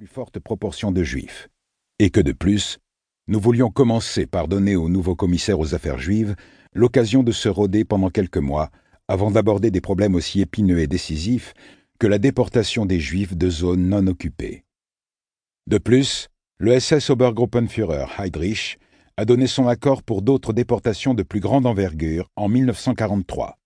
plus forte proportion de juifs, et que de plus, nous voulions commencer par donner au nouveau commissaire aux affaires juives l'occasion de se rôder pendant quelques mois avant d'aborder des problèmes aussi épineux et décisifs que la déportation des juifs de zones non occupées. De plus, le SS Obergruppenführer Heydrich a donné son accord pour d'autres déportations de plus grande envergure en 1943.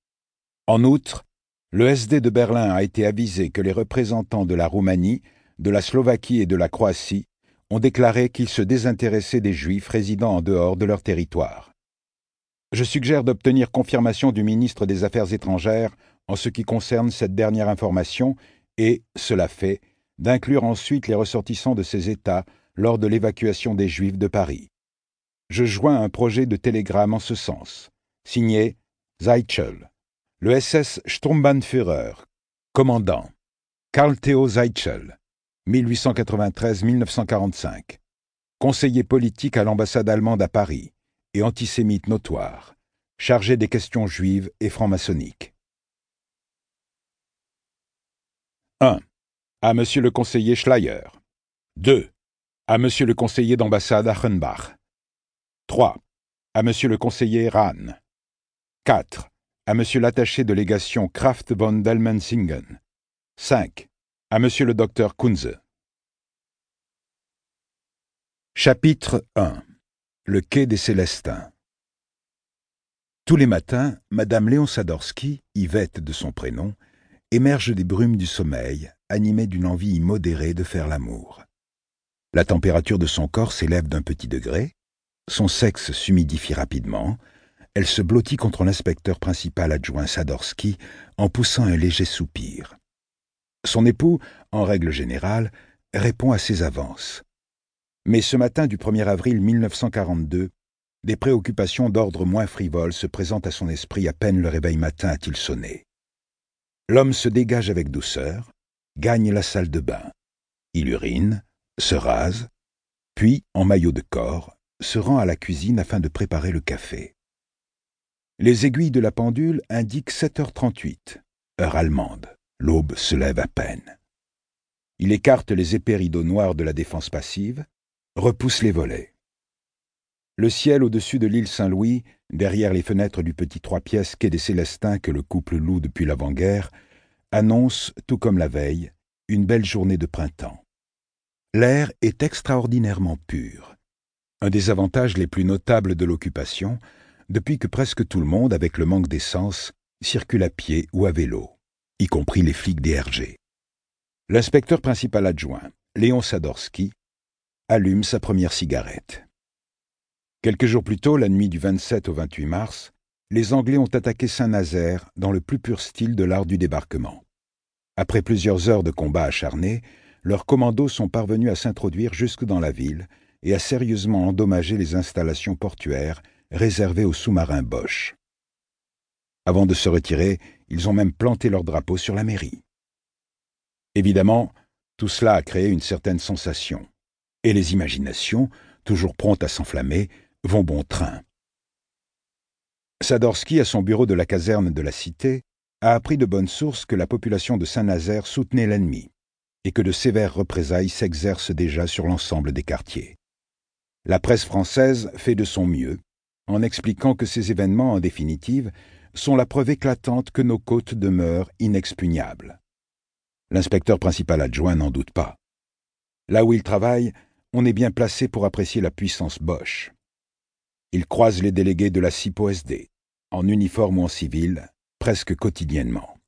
En outre, le SD de Berlin a été avisé que les représentants de la Roumanie, de la Slovaquie et de la Croatie ont déclaré qu'ils se désintéressaient des Juifs résidant en dehors de leur territoire. Je suggère d'obtenir confirmation du ministre des Affaires étrangères en ce qui concerne cette dernière information et, cela fait, d'inclure ensuite les ressortissants de ces États lors de l'évacuation des Juifs de Paris. Je joins un projet de télégramme en ce sens, signé Zeitschel. Le SS Sturmbannführer, commandant Karl Theo Zeitschel, 1893-1945, conseiller politique à l'ambassade allemande à Paris et antisémite notoire, chargé des questions juives et franc-maçonniques. 1. À Monsieur le conseiller Schleyer. 2. À Monsieur le conseiller d'ambassade Achenbach. 3. À Monsieur le conseiller Rahn. 4 à Monsieur l'attaché de légation Kraft von Delmensingen. 5. À Monsieur le docteur Kunze. Chapitre 1 Le quai des Célestins Tous les matins, Madame Léon Sadorski, Yvette de son prénom, émerge des brumes du sommeil, animée d'une envie immodérée de faire l'amour. La température de son corps s'élève d'un petit degré, son sexe s'humidifie rapidement, elle se blottit contre l'inspecteur principal adjoint Sadorski en poussant un léger soupir. Son époux, en règle générale, répond à ses avances. Mais ce matin du 1er avril 1942, des préoccupations d'ordre moins frivole se présentent à son esprit à peine le réveil matin a-t-il sonné. L'homme se dégage avec douceur, gagne la salle de bain. Il urine, se rase, puis, en maillot de corps, se rend à la cuisine afin de préparer le café. Les aiguilles de la pendule indiquent 7h38, heure allemande. L'aube se lève à peine. Il écarte les épais rideaux noirs de la défense passive, repousse les volets. Le ciel au-dessus de l'île Saint-Louis, derrière les fenêtres du petit trois pièces quai des Célestins que le couple loue depuis l'avant-guerre, annonce, tout comme la veille, une belle journée de printemps. L'air est extraordinairement pur. Un des avantages les plus notables de l'occupation, depuis que presque tout le monde, avec le manque d'essence, circule à pied ou à vélo, y compris les flics des RG. L'inspecteur principal adjoint, Léon Sadorski, allume sa première cigarette. Quelques jours plus tôt, la nuit du 27 au 28 mars, les Anglais ont attaqué Saint-Nazaire dans le plus pur style de l'art du débarquement. Après plusieurs heures de combats acharnés, leurs commandos sont parvenus à s'introduire jusque dans la ville et à sérieusement endommager les installations portuaires réservé aux sous-marins Bosch. Avant de se retirer, ils ont même planté leur drapeau sur la mairie. Évidemment, tout cela a créé une certaine sensation, et les imaginations, toujours promptes à s'enflammer, vont bon train. Sadorski, à son bureau de la caserne de la Cité, a appris de bonnes sources que la population de Saint-Nazaire soutenait l'ennemi, et que de sévères représailles s'exercent déjà sur l'ensemble des quartiers. La presse française fait de son mieux en expliquant que ces événements, en définitive, sont la preuve éclatante que nos côtes demeurent inexpugnables. L'inspecteur principal adjoint n'en doute pas. Là où il travaille, on est bien placé pour apprécier la puissance Bosch. Il croise les délégués de la CIPO-SD, en uniforme ou en civil, presque quotidiennement.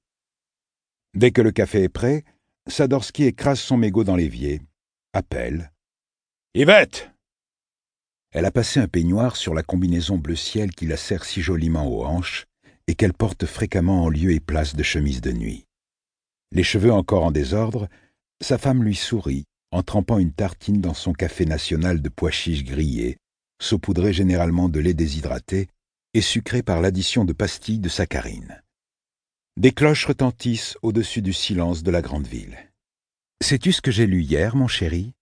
Dès que le café est prêt, Sadorski écrase son mégot dans l'évier, appelle. Yvette elle a passé un peignoir sur la combinaison bleu ciel qui la serre si joliment aux hanches et qu'elle porte fréquemment en lieu et place de chemise de nuit. Les cheveux encore en désordre, sa femme lui sourit en trempant une tartine dans son café national de pois chiches grillés, saupoudré généralement de lait déshydraté et sucré par l'addition de pastilles de saccharine. Des cloches retentissent au-dessus du silence de la grande ville. Sais-tu ce que j'ai lu hier, mon chéri?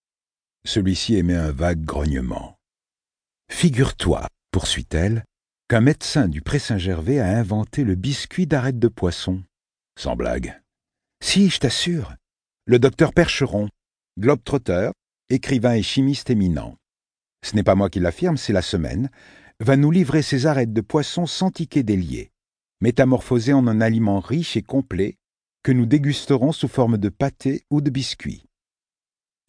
Celui-ci émet un vague grognement. Figure-toi, poursuit-elle, qu'un médecin du Pré-Saint-Gervais a inventé le biscuit d'arête de poisson. Sans blague. Si, je t'assure. Le docteur Percheron, globe-trotteur, écrivain et chimiste éminent. Ce n'est pas moi qui l'affirme, c'est la semaine, va nous livrer ses arêtes de poisson sans ticket délié, métamorphosées en un aliment riche et complet que nous dégusterons sous forme de pâté ou de biscuits.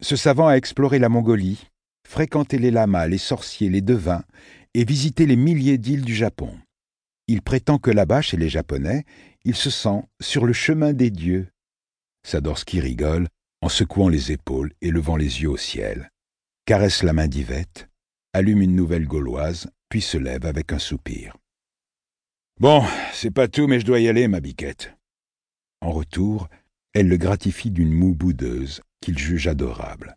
Ce savant a exploré la Mongolie, fréquenté les lamas, les sorciers, les devins, et visité les milliers d'îles du Japon. Il prétend que là-bas, chez les Japonais, il se sent sur le chemin des dieux. Sadorski rigole en secouant les épaules et levant les yeux au ciel, caresse la main d'Yvette, allume une nouvelle gauloise, puis se lève avec un soupir. Bon, c'est pas tout, mais je dois y aller, ma biquette. En retour, elle le gratifie d'une moue boudeuse qu'il juge adorable.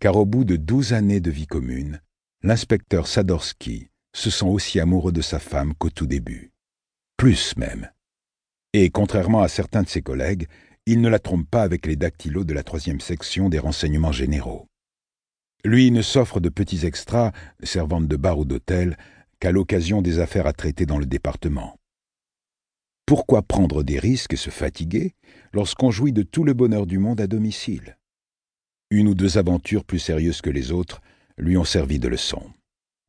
Car au bout de douze années de vie commune, l'inspecteur Sadorski se sent aussi amoureux de sa femme qu'au tout début. Plus même. Et contrairement à certains de ses collègues, il ne la trompe pas avec les dactylos de la troisième section des renseignements généraux. Lui ne s'offre de petits extras, servantes de bar ou d'hôtel, qu'à l'occasion des affaires à traiter dans le département. Pourquoi prendre des risques et se fatiguer lorsqu'on jouit de tout le bonheur du monde à domicile? Une ou deux aventures plus sérieuses que les autres lui ont servi de leçon.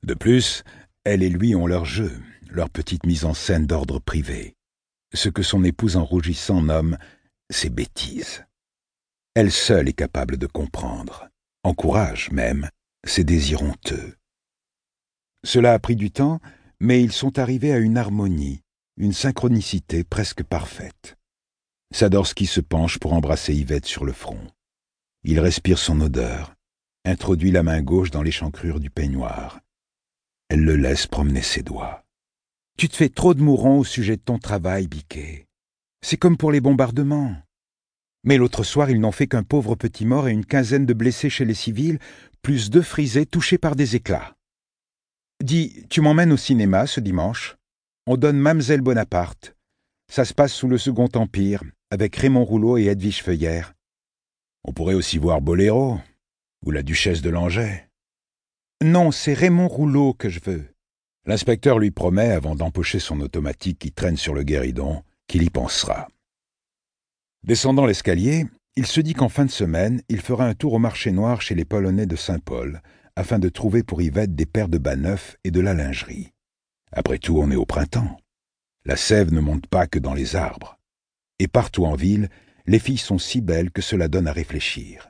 De plus, elle et lui ont leur jeu, leur petite mise en scène d'ordre privé. Ce que son épouse en rougissant nomme ses bêtises. Elle seule est capable de comprendre, encourage même, ses désirs honteux. Cela a pris du temps, mais ils sont arrivés à une harmonie une synchronicité presque parfaite. Sadorski se penche pour embrasser Yvette sur le front. Il respire son odeur, introduit la main gauche dans l'échancrure du peignoir. Elle le laisse promener ses doigts. Tu te fais trop de mourons au sujet de ton travail, Biquet. C'est comme pour les bombardements. Mais l'autre soir, ils n'ont fait qu'un pauvre petit mort et une quinzaine de blessés chez les civils, plus deux frisés touchés par des éclats. Dis, tu m'emmènes au cinéma ce dimanche on donne Mamselle Bonaparte. Ça se passe sous le Second Empire, avec Raymond Rouleau et Edwige Feuillère. On pourrait aussi voir Boléro, ou la duchesse de Langeais. Non, c'est Raymond Rouleau que je veux. L'inspecteur lui promet, avant d'empocher son automatique qui traîne sur le guéridon, qu'il y pensera. Descendant l'escalier, il se dit qu'en fin de semaine, il fera un tour au marché noir chez les Polonais de Saint-Paul, afin de trouver pour Yvette des paires de bas neufs et de la lingerie. Après tout, on est au printemps. La sève ne monte pas que dans les arbres. Et partout en ville, les filles sont si belles que cela donne à réfléchir.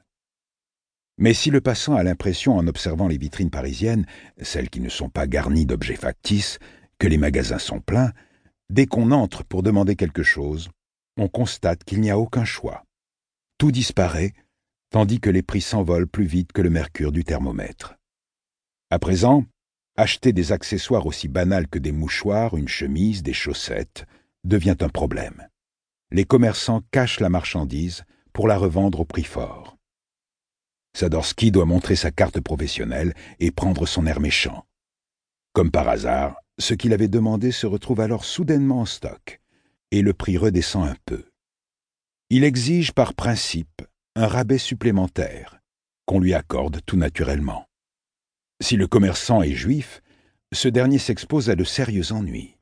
Mais si le passant a l'impression, en observant les vitrines parisiennes, celles qui ne sont pas garnies d'objets factices, que les magasins sont pleins, dès qu'on entre pour demander quelque chose, on constate qu'il n'y a aucun choix. Tout disparaît, tandis que les prix s'envolent plus vite que le mercure du thermomètre. À présent, acheter des accessoires aussi banals que des mouchoirs, une chemise, des chaussettes, devient un problème. Les commerçants cachent la marchandise pour la revendre au prix fort. Sadorski doit montrer sa carte professionnelle et prendre son air méchant. Comme par hasard, ce qu'il avait demandé se retrouve alors soudainement en stock, et le prix redescend un peu. Il exige par principe un rabais supplémentaire, qu'on lui accorde tout naturellement. Si le commerçant est juif, ce dernier s'expose à de sérieux ennuis.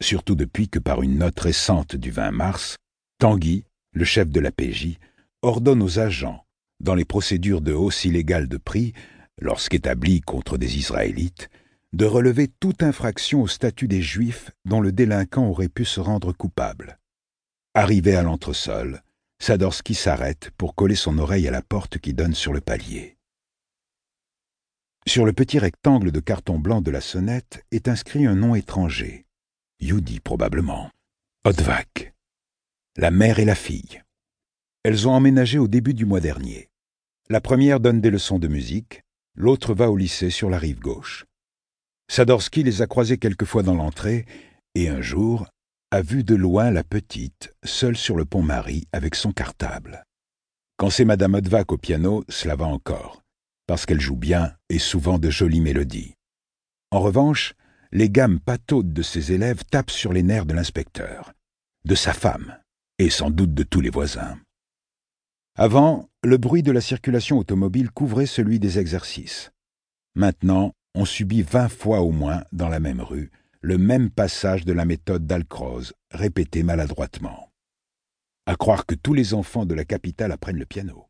Surtout depuis que par une note récente du 20 mars, Tanguy, le chef de la PJ, ordonne aux agents, dans les procédures de hausse illégale de prix, lorsqu'établies contre des Israélites, de relever toute infraction au statut des Juifs dont le délinquant aurait pu se rendre coupable. Arrivé à l'entresol, Sadorski s'arrête pour coller son oreille à la porte qui donne sur le palier. Sur le petit rectangle de carton blanc de la sonnette est inscrit un nom étranger. Yudi probablement. Odvak. La mère et la fille. Elles ont emménagé au début du mois dernier. La première donne des leçons de musique, l'autre va au lycée sur la rive gauche. Sadorski les a croisées quelquefois dans l'entrée, et un jour a vu de loin la petite, seule sur le pont Marie avec son cartable. Quand c'est Madame Odvak au piano, cela va encore parce qu'elle joue bien et souvent de jolies mélodies. En revanche, les gammes pataudes de ses élèves tapent sur les nerfs de l'inspecteur, de sa femme, et sans doute de tous les voisins. Avant, le bruit de la circulation automobile couvrait celui des exercices. Maintenant, on subit vingt fois au moins, dans la même rue, le même passage de la méthode d'Alcroze, répété maladroitement. À croire que tous les enfants de la capitale apprennent le piano.